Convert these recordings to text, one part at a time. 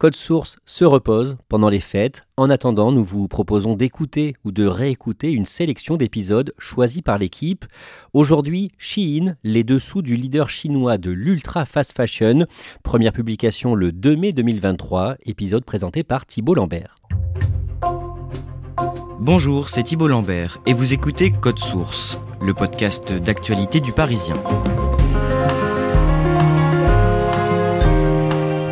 Code Source se repose pendant les fêtes. En attendant, nous vous proposons d'écouter ou de réécouter une sélection d'épisodes choisis par l'équipe. Aujourd'hui, Shein, les dessous du leader chinois de l'ultra fast fashion. Première publication le 2 mai 2023, épisode présenté par Thibault Lambert. Bonjour, c'est Thibault Lambert et vous écoutez Code Source, le podcast d'actualité du Parisien.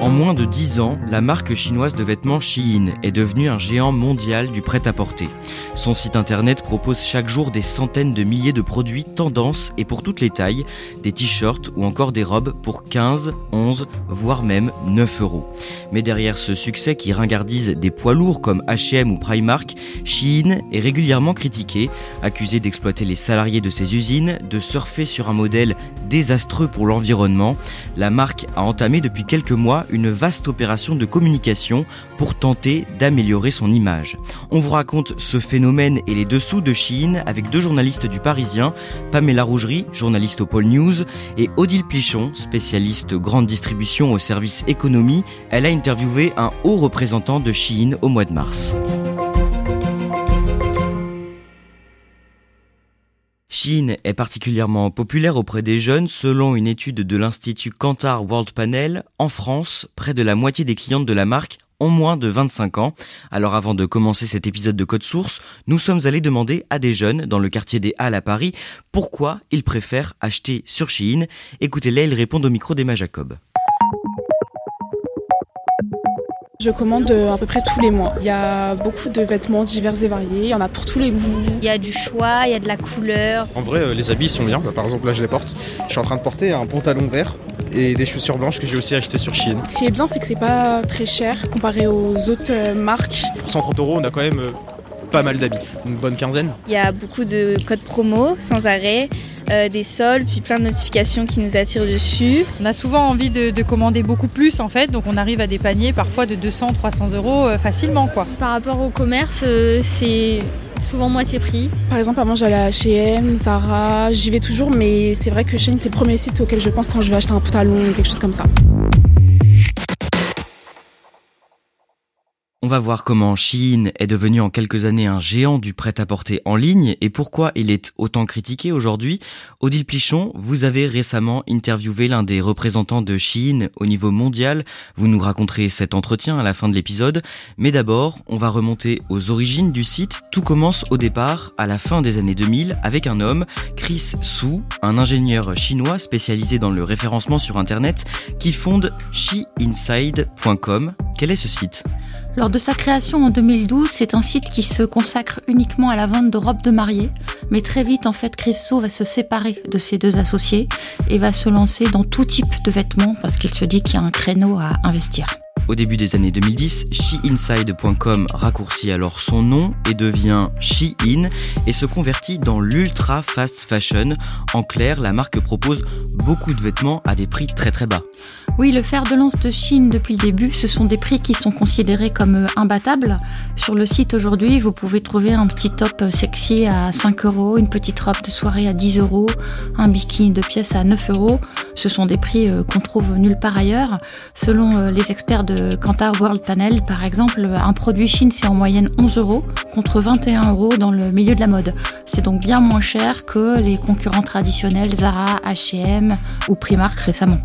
En moins de 10 ans, la marque chinoise de vêtements Shein est devenue un géant mondial du prêt-à-porter. Son site internet propose chaque jour des centaines de milliers de produits tendances et pour toutes les tailles, des t-shirts ou encore des robes pour 15, 11, voire même 9 euros. Mais derrière ce succès qui ringardise des poids lourds comme H&M ou Primark, Shein est régulièrement critiqué, accusé d'exploiter les salariés de ses usines, de surfer sur un modèle désastreux pour l'environnement. La marque a entamé depuis quelques mois une vaste opération de communication pour tenter d'améliorer son image. On vous raconte ce phénomène et les dessous de Shein avec deux journalistes du Parisien, Pamela Rougerie, journaliste au Pôle News, et Odile Plichon, spécialiste grande distribution au service économie. Elle a interviewé un haut représentant de Shein au mois de mars. Shein est particulièrement populaire auprès des jeunes selon une étude de l'Institut Kantar World Panel. En France, près de la moitié des clientes de la marque ont moins de 25 ans. Alors avant de commencer cet épisode de Code Source, nous sommes allés demander à des jeunes dans le quartier des Halles à Paris pourquoi ils préfèrent acheter sur Shein. Écoutez-les, ils répondent au micro d'Emma Jacob. Je commande euh, à peu près tous les mois. Il y a beaucoup de vêtements divers et variés, il y en a pour tous les goûts. Il y a du choix, il y a de la couleur. En vrai, euh, les habits sont bien. Bah, par exemple, là, je les porte. Je suis en train de porter un pantalon vert et des chaussures blanches que j'ai aussi acheté sur Shein. Ce qui est bien, c'est que c'est pas très cher comparé aux autres euh, marques. Pour 130 euros, on a quand même pas mal d'habits. Une bonne quinzaine. Il y a beaucoup de codes promo sans arrêt, euh, des soldes, puis plein de notifications qui nous attirent dessus. On a souvent envie de, de commander beaucoup plus en fait, donc on arrive à des paniers parfois de 200, 300 euros euh, facilement quoi. Par rapport au commerce, euh, c'est souvent moitié prix. Par exemple, avant j'allais à H&M, Zara, j'y vais toujours, mais c'est vrai que Shein c'est le premier site auquel je pense quand je vais acheter un pantalon ou quelque chose comme ça. On va voir comment Shein est devenu en quelques années un géant du prêt-à-porter en ligne et pourquoi il est autant critiqué aujourd'hui. Odile Plichon, vous avez récemment interviewé l'un des représentants de Shein au niveau mondial. Vous nous raconterez cet entretien à la fin de l'épisode. Mais d'abord, on va remonter aux origines du site. Tout commence au départ, à la fin des années 2000, avec un homme, Chris Su, un ingénieur chinois spécialisé dans le référencement sur Internet, qui fonde SheInside.com. Quel est ce site? Lors de sa création en 2012, c'est un site qui se consacre uniquement à la vente de robes de mariée. Mais très vite, en fait, Chris So va se séparer de ses deux associés et va se lancer dans tout type de vêtements parce qu'il se dit qu'il y a un créneau à investir. Au début des années 2010, SheInside.com raccourcit alors son nom et devient Shein et se convertit dans l'ultra fast fashion. En clair, la marque propose beaucoup de vêtements à des prix très très bas. Oui, le fer de lance de Chine depuis le début, ce sont des prix qui sont considérés comme euh, imbattables. Sur le site aujourd'hui, vous pouvez trouver un petit top sexy à 5 euros, une petite robe de soirée à 10 euros, un bikini de pièce à 9 euros. Ce sont des prix euh, qu'on trouve nulle part ailleurs. Selon euh, les experts de Kantar World Panel, par exemple, un produit Chine, c'est en moyenne 11 euros contre 21 euros dans le milieu de la mode. C'est donc bien moins cher que les concurrents traditionnels Zara, H&M ou Primark récemment.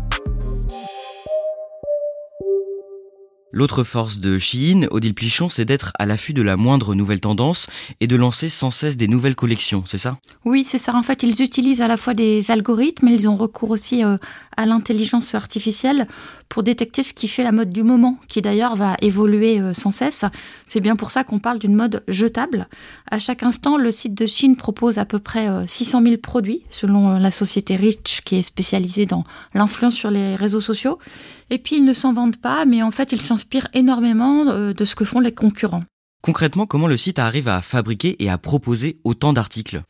L'autre force de Shein, Odile Plichon, c'est d'être à l'affût de la moindre nouvelle tendance et de lancer sans cesse des nouvelles collections, c'est ça? Oui, c'est ça. En fait, ils utilisent à la fois des algorithmes, mais ils ont recours aussi euh, à l'intelligence artificielle pour détecter ce qui fait la mode du moment, qui d'ailleurs va évoluer euh, sans cesse. C'est bien pour ça qu'on parle d'une mode jetable. À chaque instant, le site de Chine propose à peu près 600 euh, 000 produits, selon la société Rich, qui est spécialisée dans l'influence sur les réseaux sociaux. Et puis ils ne s'en vendent pas, mais en fait ils s'inspirent énormément euh, de ce que font les concurrents. Concrètement, comment le site arrive à fabriquer et à proposer autant d'articles?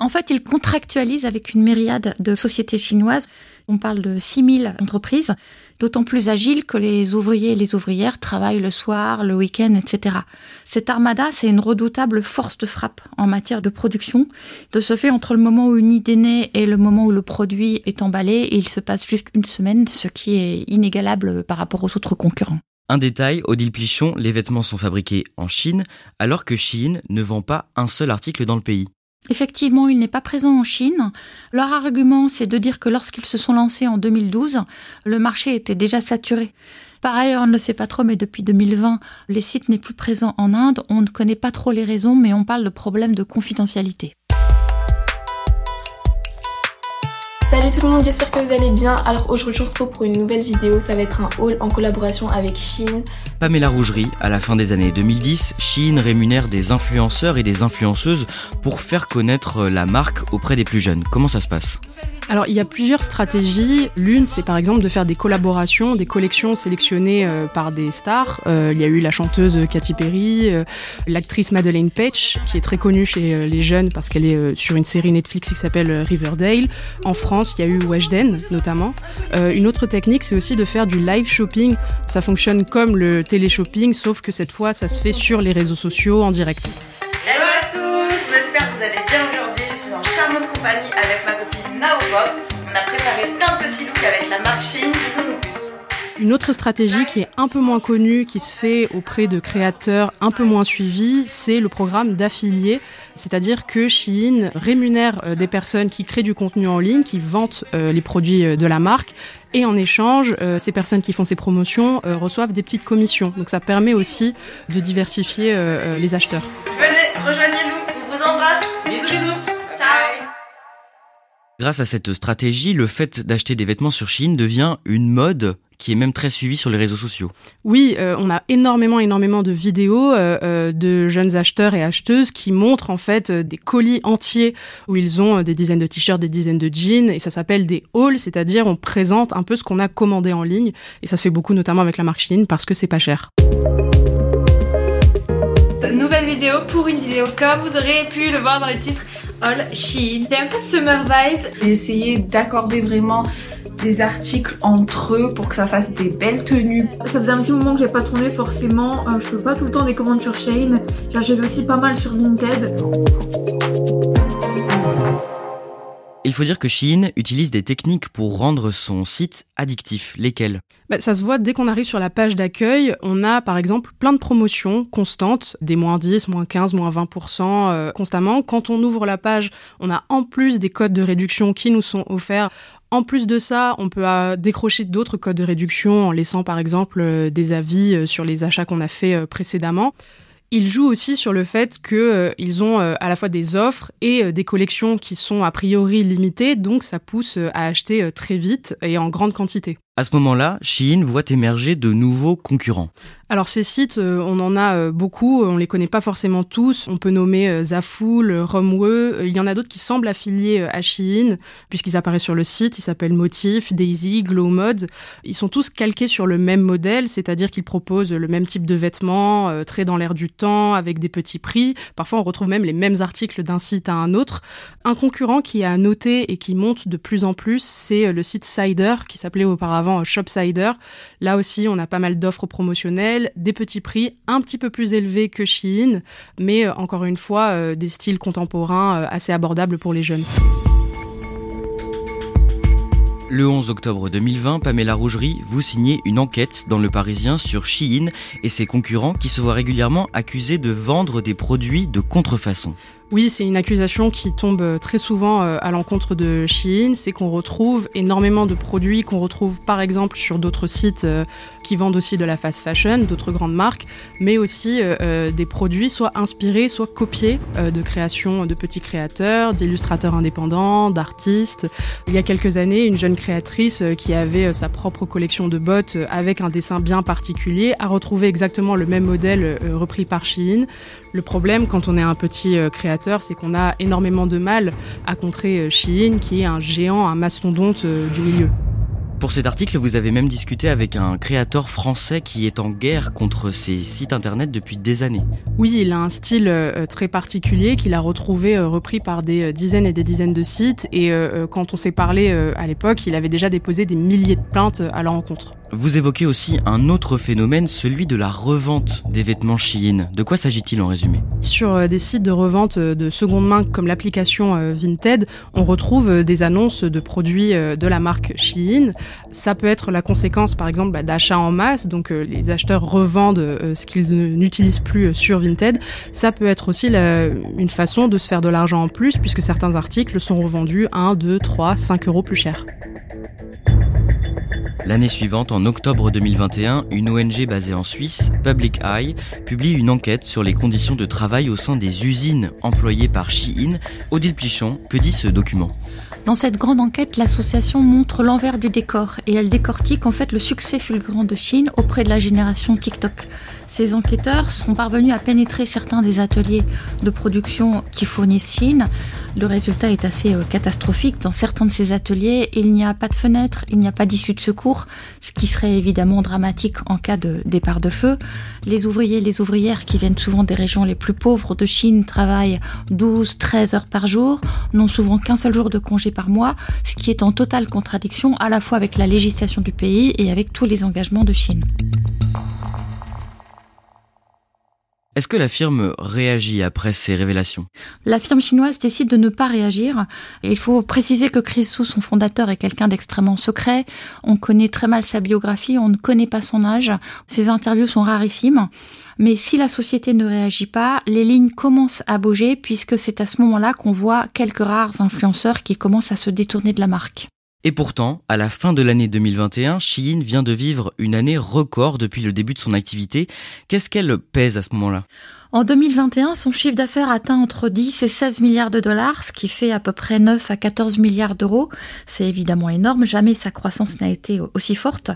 En fait, il contractualise avec une myriade de sociétés chinoises. On parle de 6000 entreprises, d'autant plus agiles que les ouvriers et les ouvrières travaillent le soir, le week-end, etc. Cette armada, c'est une redoutable force de frappe en matière de production. De ce fait, entre le moment où une idée naît et le moment où le produit est emballé, il se passe juste une semaine, ce qui est inégalable par rapport aux autres concurrents. Un détail, Odile Plichon, les vêtements sont fabriqués en Chine, alors que Chine ne vend pas un seul article dans le pays. Effectivement, il n'est pas présent en Chine. Leur argument, c'est de dire que lorsqu'ils se sont lancés en 2012, le marché était déjà saturé. Par ailleurs, on ne le sait pas trop, mais depuis 2020, les sites n'est plus présent en Inde. On ne connaît pas trop les raisons, mais on parle de problèmes de confidentialité. Salut tout le monde, j'espère que vous allez bien. Alors aujourd'hui on se retrouve pour une nouvelle vidéo, ça va être un haul en collaboration avec Shein. Pamela Rougerie, à la fin des années 2010, Shein rémunère des influenceurs et des influenceuses pour faire connaître la marque auprès des plus jeunes. Comment ça se passe? Alors il y a plusieurs stratégies. L'une, c'est par exemple de faire des collaborations, des collections sélectionnées euh, par des stars. Euh, il y a eu la chanteuse Katy Perry, euh, l'actrice Madeleine Page, qui est très connue chez les jeunes parce qu'elle est sur une série Netflix qui s'appelle Riverdale. En France, il y a eu Weshden notamment. une autre technique, c'est aussi de faire du live shopping. Ça fonctionne comme le télé-shopping, sauf que cette fois, ça se fait sur les réseaux sociaux en direct. Une autre stratégie qui est un peu moins connue, qui se fait auprès de créateurs un peu moins suivis, c'est le programme d'affiliés. C'est-à-dire que Shein rémunère euh, des personnes qui créent du contenu en ligne, qui vantent euh, les produits euh, de la marque, et en échange, ces personnes qui font ces promotions reçoivent des petites commissions. Donc ça permet aussi de diversifier les acheteurs. Venez, rejoignez-nous, on vous embrasse. Bisous, bisous. Grâce à cette stratégie, le fait d'acheter des vêtements sur Chine devient une mode qui est même très suivie sur les réseaux sociaux. Oui, euh, on a énormément, énormément de vidéos euh, euh, de jeunes acheteurs et acheteuses qui montrent en fait des colis entiers où ils ont des dizaines de t-shirts, des dizaines de jeans, et ça s'appelle des hauls, c'est-à-dire on présente un peu ce qu'on a commandé en ligne, et ça se fait beaucoup notamment avec la marque Chine parce que c'est pas cher. Nouvelle vidéo pour une vidéo comme vous aurez pu le voir dans le titre All Shein. C'est un peu summer vibes. J'ai essayé d'accorder vraiment des articles entre eux pour que ça fasse des belles tenues. Ça faisait un petit moment que j'ai pas tourné forcément. Euh, je fais pas tout le temps des commandes sur Shein. J'achète aussi pas mal sur Vinted. Il faut dire que Shein utilise des techniques pour rendre son site addictif. Lesquelles? Bah, Ça se voit dès qu'on arrive sur la page d'accueil. On a par exemple plein de promotions constantes, des moins 10, moins 15, moins 20% euh, constamment. Quand on ouvre la page, on a en plus des codes de réduction qui nous sont offerts. En plus de ça, on peut euh, décrocher d'autres codes de réduction en laissant par exemple euh, des avis sur les achats qu'on a fait précédemment. Ils jouent aussi sur le fait qu'ils euh, ont euh, à la fois des offres et euh, des collections qui sont a priori limitées, donc ça pousse à acheter très vite et en grande quantité. À ce moment-là, Shein voit émerger de nouveaux concurrents. Alors ces sites, euh, on en a euh, beaucoup, on les connaît pas forcément tous. On peut nommer euh, Zaful, Romwe. Il y en a d'autres qui semblent affiliés à Shein, puisqu'ils apparaissent sur le site. Ils s'appellent Motif, Daisy, Glow Mode. Ils sont tous calqués sur le même modèle, c'est-à-dire qu'ils proposent le même type de vêtements, très dans l'air du temps, avec des petits prix. Parfois, on retrouve même les mêmes articles d'un site à un autre. Un concurrent qui a noté et qui monte de plus en plus, c'est le site Cider, qui s'appelait auparavant Shopsider. Là aussi, on a pas mal d'offres promotionnelles des petits prix un petit peu plus élevés que Shein, mais euh, encore une fois, euh, des styles contemporains euh, assez abordables pour les jeunes. Le 11 octobre 2020, Pamela Rougerie, vous signez une enquête dans Le Parisien sur Shein et ses concurrents qui se voient régulièrement accusés de vendre des produits de contrefaçon. Oui, c'est une accusation qui tombe euh, très souvent euh, à l'encontre de Shein, c'est qu'on retrouve énormément de produits qu'on retrouve par exemple sur d'autres sites euh, qui vendent aussi de la fast fashion, d'autres grandes marques, mais aussi des produits soit inspirés, soit copiés de créations de petits créateurs, d'illustrateurs indépendants, d'artistes. Il y a quelques années, une jeune créatrice qui avait sa propre collection de bottes avec un dessin bien particulier a retrouvé exactement le même modèle repris par Shein. Le problème quand on est un petit créateur, c'est qu'on a énormément de mal à contrer euh, Shein, qui est un géant, un mastodonte euh, du milieu. Pour cet article, vous avez même discuté avec un créateur français qui est en guerre contre ces sites internet depuis des années. Oui, il a un style euh, très particulier qu'il a retrouvé repris par des dizaines et des dizaines de sites. Et quand on s'est parlé à l'époque, il avait déjà déposé des milliers de plaintes à leur encontre. Vous évoquez aussi un autre phénomène, celui de la revente des vêtements Shein. De quoi s'agit-il en résumé? Sur euh, des sites de revente euh, de seconde main comme l'application euh, Vinted, on retrouve des annonces de produits de la marque Shein. Ça peut être la conséquence par exemple bah, d'achats en masse, donc les acheteurs revendent ce qu'ils n'utilisent plus sur Vinted. Ça peut être aussi une façon de se faire de l'argent en plus puisque certains articles sont revendus 1, 2, 3, 5 euros plus cher. L'année suivante, en octobre 2021, une ONG basée en Suisse, Public Eye, publie une enquête sur les conditions de travail au sein des usines employées par Shein. Odile Plichon, que dit ce document? Dans cette grande enquête, l'association montre l'envers du décor et elle décortique en fait le succès fulgurant de Chine auprès de la génération TikTok. Ces enquêteurs sont parvenus à pénétrer certains des ateliers de production qui fournissent Chine. Le résultat est assez euh, catastrophique. Dans certains de ces ateliers, il n'y a pas de fenêtre, il n'y a pas d'issue de secours, ce qui serait évidemment dramatique en cas de départ de feu. Les ouvriers et les ouvrières qui viennent souvent des régions les plus pauvres de Chine travaillent 12, 13 heures par jour, n'ont souvent qu'un seul jour de congé par mois, ce qui est en totale contradiction à la fois avec la législation du pays et avec tous les engagements de Chine. Est-ce que la firme réagit après ces révélations? La firme chinoise décide de ne pas réagir. il faut préciser que Chris son fondateur, est quelqu'un d'extrêmement secret. On connaît très mal sa biographie, on ne connaît pas son âge. Ses interviews sont rarissimes. Mais si la société ne réagit pas, les lignes commencent à bouger puisque c'est à ce moment-là qu'on voit quelques rares influenceurs qui commencent à se détourner de la marque. Et pourtant, à la fin de l'année 2021, Shein vient de vivre une année record depuis le début de son activité. Qu'est-ce qu'elle pèse à ce moment-là? En 2021, son chiffre d'affaires atteint entre 10 et 16 milliards de dollars, ce qui fait à peu près 9 à 14 milliards d'euros. C'est évidemment énorme, jamais sa croissance n'a été aussi forte.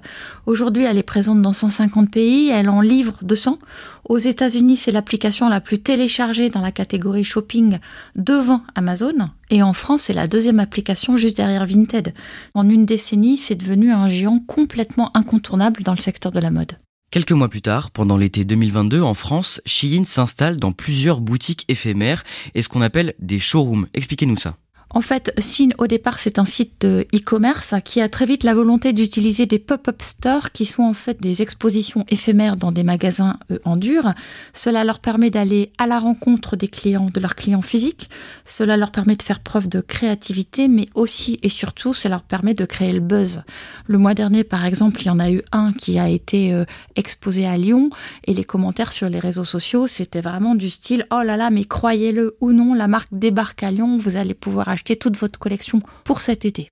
Aujourd'hui, elle est présente dans 150 pays, elle en livre 200. Aux États-Unis, c'est l'application la plus téléchargée dans la catégorie shopping devant Amazon. Et en France, c'est la deuxième application juste derrière Vinted. En une décennie, c'est devenu un géant complètement incontournable dans le secteur de la mode. Quelques mois plus tard, pendant l'été 2022, en France, Shein s'installe dans plusieurs boutiques éphémères et ce qu'on appelle des showrooms. Expliquez-nous ça. En fait, Sin, au départ, c'est un site de e-commerce qui a très vite la volonté d'utiliser des pop-up stores qui sont en fait des expositions éphémères dans des magasins euh, en dur. Cela leur permet d'aller à la rencontre des clients, de leurs clients physiques. Cela leur permet de faire preuve de créativité, mais aussi et surtout, ça leur permet de créer le buzz. Le mois dernier, par exemple, il y en a eu un qui a été euh, exposé à Lyon et les commentaires sur les réseaux sociaux, c'était vraiment du style, oh là là, mais croyez-le ou non, la marque débarque à Lyon, vous allez pouvoir acheter toute votre collection pour cet été.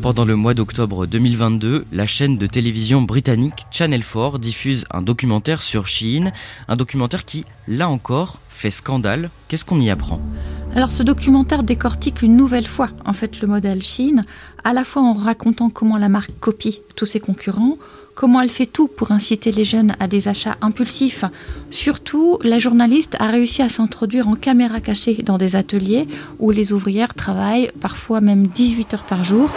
Pendant le mois d'octobre 2022, la chaîne de télévision britannique Channel 4 diffuse un documentaire sur Shein, un documentaire qui, là encore, fait scandale. Qu'est-ce qu'on y apprend? Alors ce documentaire décortique une nouvelle fois en fait le modèle Shein, à la fois en racontant comment la marque copie tous ses concurrents, comment elle fait tout pour inciter les jeunes à des achats impulsifs. Surtout, la journaliste a réussi à s'introduire en caméra cachée dans des ateliers où les ouvrières travaillent parfois même 18 heures par jour.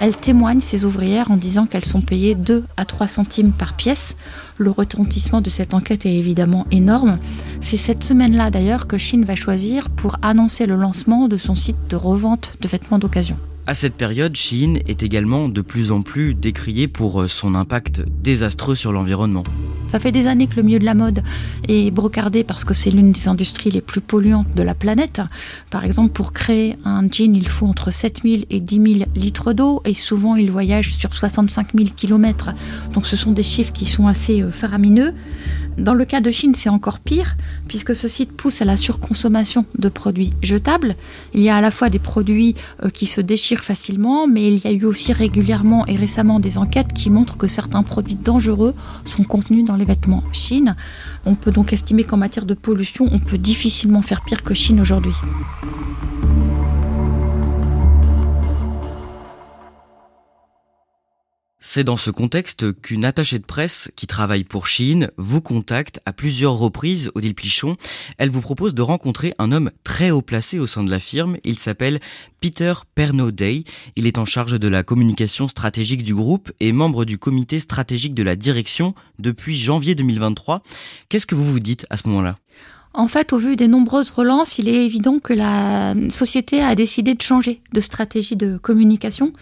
Elle témoigne, ces ouvrières, en disant qu'elles sont payées 2 à 3 centimes par pièce. Le retentissement de cette enquête est évidemment énorme. C'est cette semaine-là d'ailleurs que Chine va choisir pour annoncer le lancement de son site de revente de vêtements d'occasion. À cette période, Chine est également de plus en plus décriée pour son impact désastreux sur l'environnement. Ça fait des années que le milieu de la mode est brocardé parce que c'est l'une des industries les plus polluantes de la planète. Par exemple, pour créer un jean, il faut entre 7000 et 10 000 litres d'eau et souvent il voyage sur 65 000 kilomètres. Donc ce sont des chiffres qui sont assez euh, faramineux. Dans le cas de Chine, c'est encore pire, puisque ce site pousse à la surconsommation de produits jetables. Il y a à la fois des produits euh, qui se déchirent facilement, mais il y a eu aussi régulièrement et récemment des enquêtes qui montrent que certains produits dangereux sont contenus dans les vêtements Chine. On peut donc estimer qu'en matière de pollution, on peut difficilement faire pire que Chine aujourd'hui. C'est dans ce contexte qu'une attachée de presse qui travaille pour Chine vous contacte à plusieurs reprises, Odile Plichon. Elle vous propose de rencontrer un homme très haut placé au sein de la firme. Il s'appelle Peter Pernoday. Il est en charge de la communication stratégique du groupe et membre du comité stratégique de la direction depuis janvier 2023. Qu'est-ce que vous vous dites à ce moment-là? En fait, au vu des nombreuses relances, il est évident que la société a décidé de changer de stratégie de communication.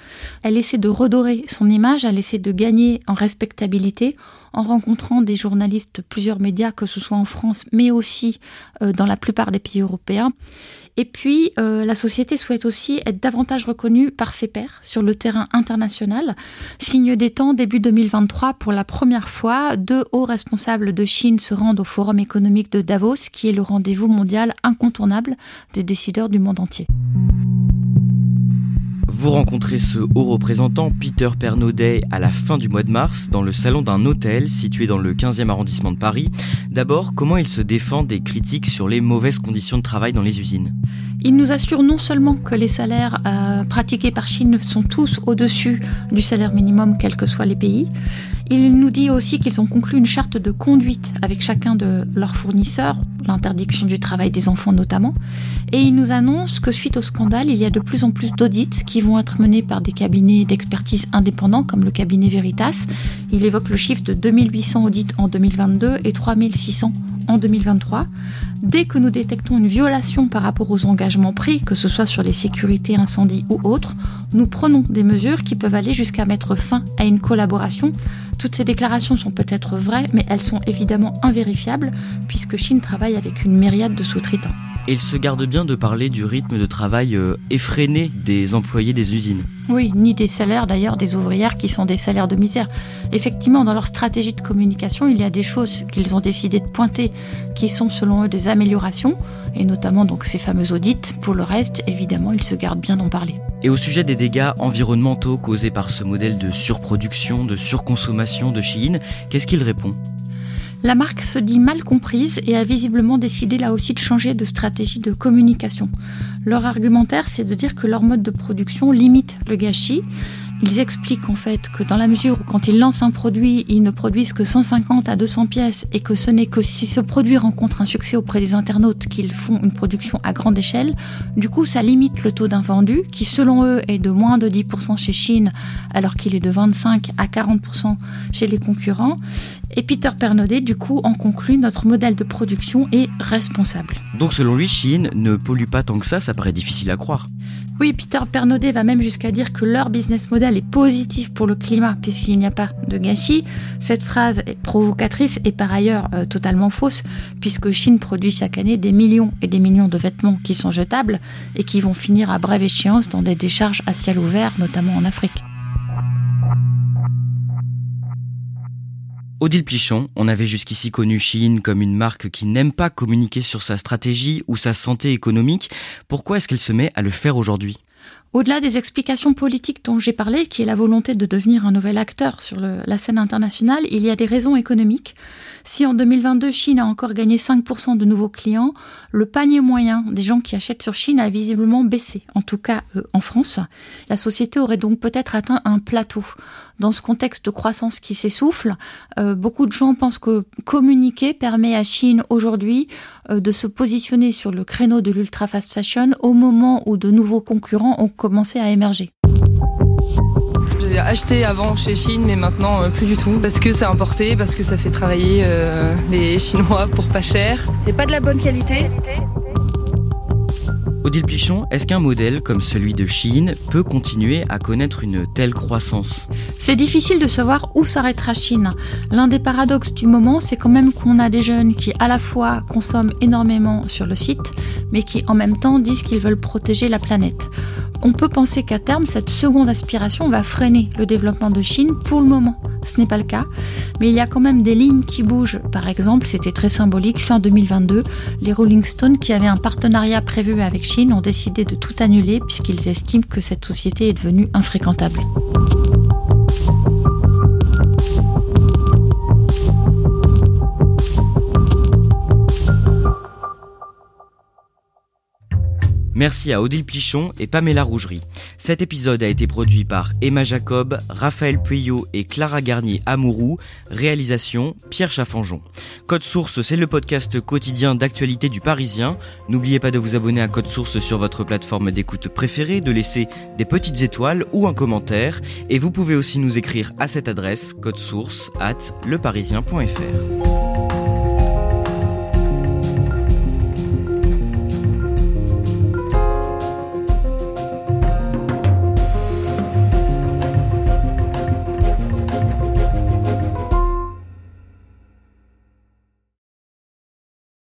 Elle essaie de redorer son image, elle essaie de gagner en respectabilité en rencontrant des journalistes, plusieurs médias, que ce soit en France, mais aussi euh, dans la plupart des pays européens. Et puis, euh, la société souhaite aussi être davantage reconnue par ses pairs sur le terrain international. Signe des temps, début 2023, pour la première fois, deux hauts responsables de Chine se rendent au Forum économique de Davos, qui est le rendez-vous mondial incontournable des décideurs du monde entier. Vous rencontrez ce haut représentant Peter Pernaudet à la fin du mois de mars dans le salon d'un hôtel situé dans le 15e arrondissement de Paris. D'abord, comment il se défend des critiques sur les mauvaises conditions de travail dans les usines? Il nous assure non seulement que les salaires euh, pratiqués par Chine sont tous au-dessus du salaire minimum, quels que soient les pays, il nous dit aussi qu'ils ont conclu une charte de conduite avec chacun de leurs fournisseurs, l'interdiction du travail des enfants notamment, et il nous annonce que suite au scandale, il y a de plus en plus d'audits qui vont être menés par des cabinets d'expertise indépendants comme le cabinet Veritas. Il évoque le chiffre de 2800 audits en 2022 et 3600 en 2023. Dès que nous détectons une violation par rapport aux engagements pris, que ce soit sur les sécurités incendies ou autres, nous prenons des mesures qui peuvent aller jusqu'à mettre fin à une collaboration. Toutes ces déclarations sont peut-être vraies, mais elles sont évidemment invérifiables puisque Chine travaille avec une myriade de sous-traitants. Et il se garde bien de parler du rythme de travail euh, effréné des employés des usines. Oui, ni des salaires d'ailleurs des ouvrières qui sont des salaires de misère. Effectivement, dans leur stratégie de communication, il y a des choses qu'ils ont décidé de pointer qui sont selon eux des améliorations, et notamment donc ces fameux audits. Pour le reste, évidemment, ils se gardent bien d'en parler. Et au sujet des dégâts environnementaux causés par ce modèle de surproduction, de surconsommation de Chine, qu'est-ce qu'il répond? La marque se dit mal comprise et a visiblement décidé là aussi de changer de stratégie de communication. Leur argumentaire, c'est de dire que leur mode de production limite le gâchis ils expliquent en fait que dans la mesure où quand ils lancent un produit, ils ne produisent que 150 à 200 pièces et que ce n'est que si ce produit rencontre un succès auprès des internautes qu'ils font une production à grande échelle, du coup ça limite le taux d'invendu qui selon eux est de moins de 10% chez Chine alors qu'il est de 25 à 40% chez les concurrents. Et Peter Pernaudet, du coup, en conclut, notre modèle de production est responsable. Donc selon lui, Chine ne pollue pas tant que ça, ça paraît difficile à croire. Oui, Peter Pernaudet va même jusqu'à dire que leur business model est positif pour le climat puisqu'il n'y a pas de gâchis. Cette phrase est provocatrice et par ailleurs euh, totalement fausse puisque Chine produit chaque année des millions et des millions de vêtements qui sont jetables et qui vont finir à brève échéance dans des décharges à ciel ouvert, notamment en Afrique. Odile Plichon, on avait jusqu'ici connu Chine comme une marque qui n'aime pas communiquer sur sa stratégie ou sa santé économique. Pourquoi est-ce qu'elle se met à le faire aujourd'hui? Au-delà des explications politiques dont j'ai parlé, qui est la volonté de devenir un nouvel acteur sur la scène internationale, il y a des raisons économiques. Si en 2022, Chine a encore gagné 5% de nouveaux clients, le panier moyen des gens qui achètent sur Chine a visiblement baissé, en tout cas euh, en France. La société aurait donc peut-être atteint un plateau. Dans ce contexte de croissance qui s'essouffle, euh, beaucoup de gens pensent que communiquer permet à Chine aujourd'hui euh, de se positionner sur le créneau de l'ultra fast fashion au moment où de nouveaux concurrents ont commencé à émerger. J'ai acheté avant chez Chine, mais maintenant euh, plus du tout. Parce que c'est importé, parce que ça fait travailler les Chinois pour pas cher. C'est pas de la bonne qualité Odile Pichon, est-ce qu'un modèle comme celui de Chine peut continuer à connaître une telle croissance? C'est difficile de savoir où s'arrêtera Chine. L'un des paradoxes du moment, c'est quand même qu'on a des jeunes qui à la fois consomment énormément sur le site, mais qui en même temps disent qu'ils veulent protéger la planète. On peut penser qu'à terme, cette seconde aspiration va freiner le développement de Chine pour le moment. Ce n'est pas le cas, mais il y a quand même des lignes qui bougent. Par exemple, c'était très symbolique, fin 2022, les Rolling Stones qui avaient un partenariat prévu avec Chine ont décidé de tout annuler puisqu'ils estiment que cette société est devenue infréquentable. Merci à Odile Pichon et Pamela Rougerie. Cet épisode a été produit par Emma Jacob, Raphaël Pueyo et Clara Garnier Amourou. Réalisation Pierre Chaffanjon. Code Source, c'est le podcast quotidien d'actualité du Parisien. N'oubliez pas de vous abonner à Code Source sur votre plateforme d'écoute préférée, de laisser des petites étoiles ou un commentaire. Et vous pouvez aussi nous écrire à cette adresse, code source at leparisien.fr.